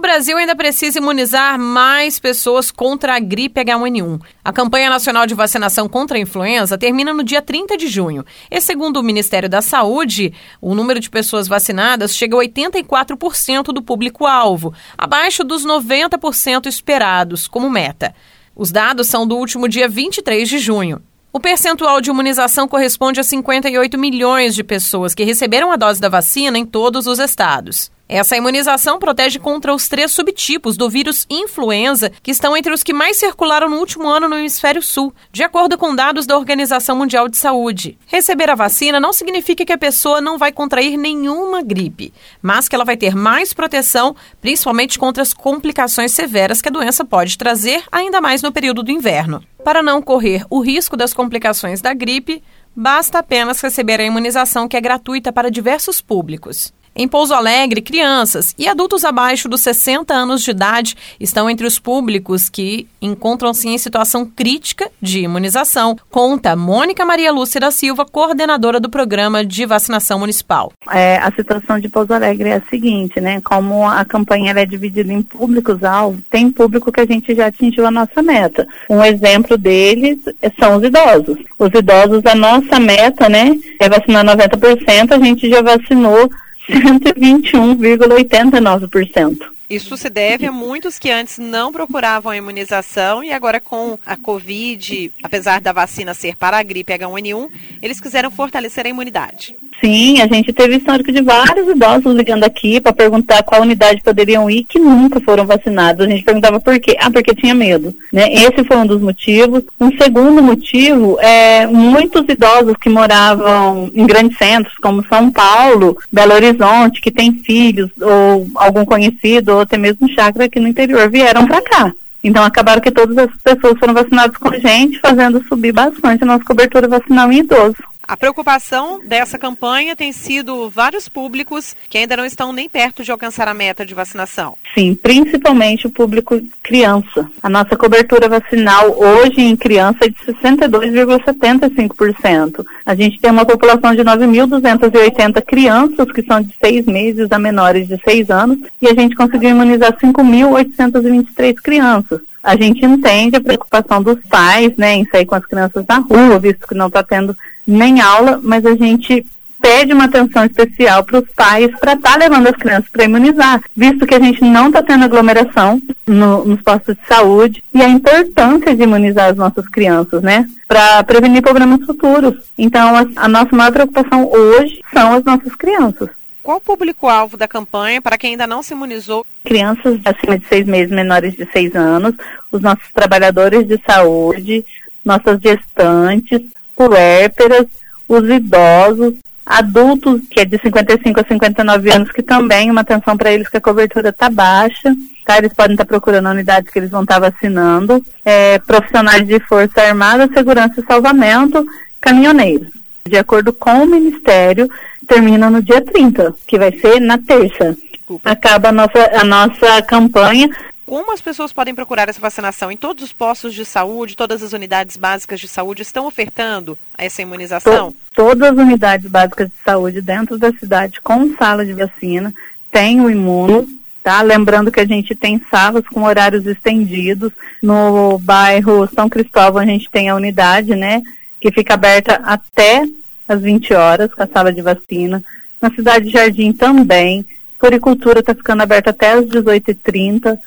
Brasil ainda precisa imunizar mais pessoas contra a gripe H1N1. A campanha nacional de vacinação contra a influenza termina no dia 30 de junho. E segundo o Ministério da Saúde, o número de pessoas vacinadas chega a 84% do público-alvo, abaixo dos 90% esperados como meta. Os dados são do último dia 23 de junho. O percentual de imunização corresponde a 58 milhões de pessoas que receberam a dose da vacina em todos os estados. Essa imunização protege contra os três subtipos do vírus influenza, que estão entre os que mais circularam no último ano no hemisfério sul, de acordo com dados da Organização Mundial de Saúde. Receber a vacina não significa que a pessoa não vai contrair nenhuma gripe, mas que ela vai ter mais proteção, principalmente contra as complicações severas que a doença pode trazer, ainda mais no período do inverno. Para não correr o risco das complicações da gripe, basta apenas receber a imunização que é gratuita para diversos públicos. Em Pouso Alegre, crianças e adultos abaixo dos 60 anos de idade estão entre os públicos que encontram-se em situação crítica de imunização, conta Mônica Maria Lúcia da Silva, coordenadora do programa de vacinação municipal. É, a situação de Pouso Alegre é a seguinte, né? Como a campanha é dividida em públicos-alvo, tem público que a gente já atingiu a nossa meta. Um exemplo deles são os idosos. Os idosos, a nossa meta, né, é vacinar 90%, a gente já vacinou 121,89%. Isso se deve a muitos que antes não procuravam a imunização e agora com a Covid, apesar da vacina ser para a gripe H1N1, eles quiseram fortalecer a imunidade. Sim, a gente teve histórico de vários idosos ligando aqui para perguntar qual unidade poderiam ir que nunca foram vacinados. A gente perguntava por quê? Ah, porque tinha medo. Né? Esse foi um dos motivos. Um segundo motivo é muitos idosos que moravam em grandes centros, como São Paulo, Belo Horizonte, que têm filhos ou algum conhecido ou até mesmo chácara aqui no interior, vieram para cá. Então acabaram que todas as pessoas foram vacinadas com a gente, fazendo subir bastante a nossa cobertura vacinal em idoso. A preocupação dessa campanha tem sido vários públicos que ainda não estão nem perto de alcançar a meta de vacinação. Sim, principalmente o público criança. A nossa cobertura vacinal hoje em criança é de 62,75%. A gente tem uma população de 9.280 crianças que são de seis meses a menores de seis anos e a gente conseguiu imunizar 5.823 crianças a gente entende a preocupação dos pais, né, em sair com as crianças na rua, visto que não está tendo nem aula, mas a gente pede uma atenção especial para os pais para estar tá levando as crianças para imunizar, visto que a gente não está tendo aglomeração no, nos postos de saúde e a importância de imunizar as nossas crianças, né, para prevenir problemas futuros. Então, a, a nossa maior preocupação hoje são as nossas crianças. Qual o público-alvo da campanha para quem ainda não se imunizou? Crianças acima de seis meses, menores de seis anos, os nossos trabalhadores de saúde, nossas gestantes, puérperas, os idosos, adultos que é de 55 a 59 anos, que também uma atenção para eles que a cobertura está baixa, tá? Eles podem estar tá procurando unidades que eles vão estar tá vacinando, é, profissionais de força armada, segurança e salvamento, caminhoneiros. De acordo com o Ministério, termina no dia 30, que vai ser na terça. Desculpa. Acaba a nossa, a nossa campanha como as pessoas podem procurar essa vacinação? Em todos os postos de saúde, todas as unidades básicas de saúde estão ofertando essa imunização? todas as unidades básicas de saúde dentro da cidade com sala de vacina tem o imuno, tá? Lembrando que a gente tem salas com horários estendidos. No bairro São Cristóvão a gente tem a unidade, né? Que fica aberta até às 20 horas com a sala de vacina. Na cidade de Jardim também. Floricultura está ficando aberta até às 18h30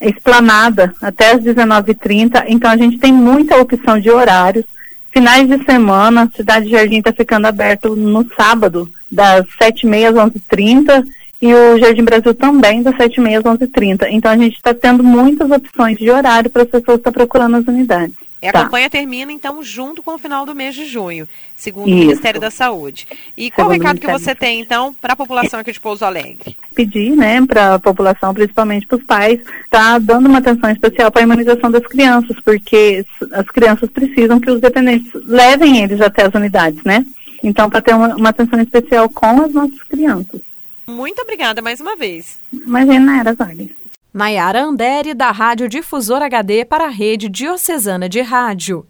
esplanada até as 19h30, então a gente tem muita opção de horários. Finais de semana, a Cidade Jardim está ficando aberto no sábado, das 7h30 às 11h30, e o Jardim Brasil também, das 7h30 às 11h30. Então a gente está tendo muitas opções de horário para as pessoas estar procurando as unidades. A tá. campanha termina, então, junto com o final do mês de junho, segundo Isso. o Ministério da Saúde. E segundo qual o recado que você tem, então, para a população aqui de Pouso Alegre? Pedir, né, para a população, principalmente para os pais, tá dando uma atenção especial para a imunização das crianças, porque as crianças precisam que os dependentes levem eles até as unidades, né? Então, para ter uma, uma atenção especial com as nossas crianças. Muito obrigada mais uma vez. Imagina, era ordens. Nayara Andere, da Rádio Difusor HD para a Rede Diocesana de Rádio.